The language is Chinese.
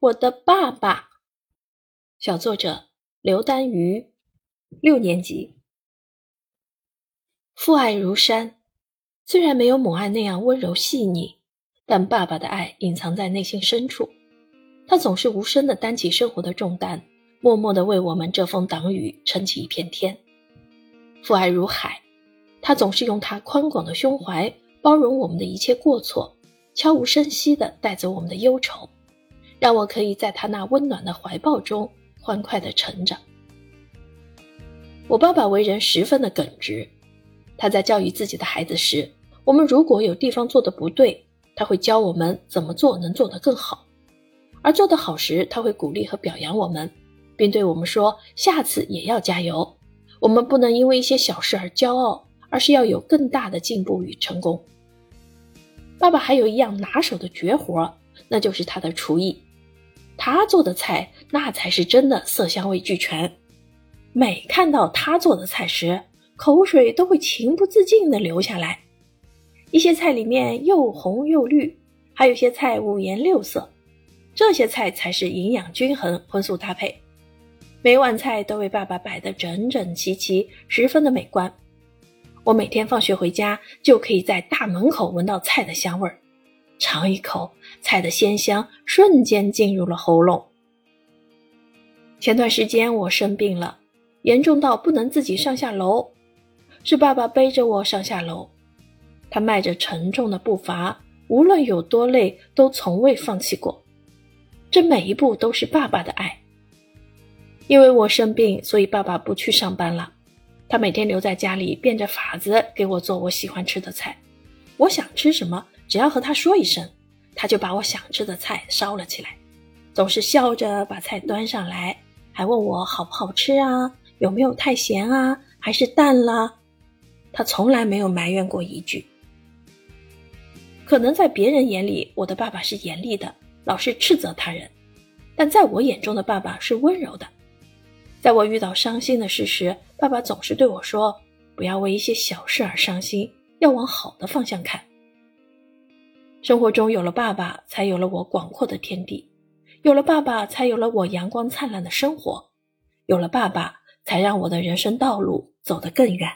我的爸爸。小作者刘丹瑜，六年级。父爱如山，虽然没有母爱那样温柔细腻，但爸爸的爱隐藏在内心深处。他总是无声地担起生活的重担，默默地为我们遮风挡雨，撑起一片天。父爱如海，他总是用他宽广的胸怀包容我们的一切过错，悄无声息地带走我们的忧愁，让我可以在他那温暖的怀抱中。欢快地成长。我爸爸为人十分的耿直，他在教育自己的孩子时，我们如果有地方做的不对，他会教我们怎么做能做得更好；而做得好时，他会鼓励和表扬我们，并对我们说：“下次也要加油。”我们不能因为一些小事而骄傲，而是要有更大的进步与成功。爸爸还有一样拿手的绝活，那就是他的厨艺。他做的菜，那才是真的色香味俱全。每看到他做的菜时，口水都会情不自禁地流下来。一些菜里面又红又绿，还有些菜五颜六色，这些菜才是营养均衡、荤素搭配。每碗菜都为爸爸摆得整整齐齐，十分的美观。我每天放学回家，就可以在大门口闻到菜的香味儿。尝一口菜的鲜香，瞬间进入了喉咙。前段时间我生病了，严重到不能自己上下楼，是爸爸背着我上下楼。他迈着沉重的步伐，无论有多累，都从未放弃过。这每一步都是爸爸的爱。因为我生病，所以爸爸不去上班了。他每天留在家里，变着法子给我做我喜欢吃的菜。我想吃什么？只要和他说一声，他就把我想吃的菜烧了起来，总是笑着把菜端上来，还问我好不好吃啊，有没有太咸啊，还是淡了。他从来没有埋怨过一句。可能在别人眼里，我的爸爸是严厉的，老是斥责他人，但在我眼中的爸爸是温柔的。在我遇到伤心的事时，爸爸总是对我说：“不要为一些小事而伤心，要往好的方向看。”生活中有了爸爸，才有了我广阔的天地；有了爸爸，才有了我阳光灿烂的生活；有了爸爸，才让我的人生道路走得更远。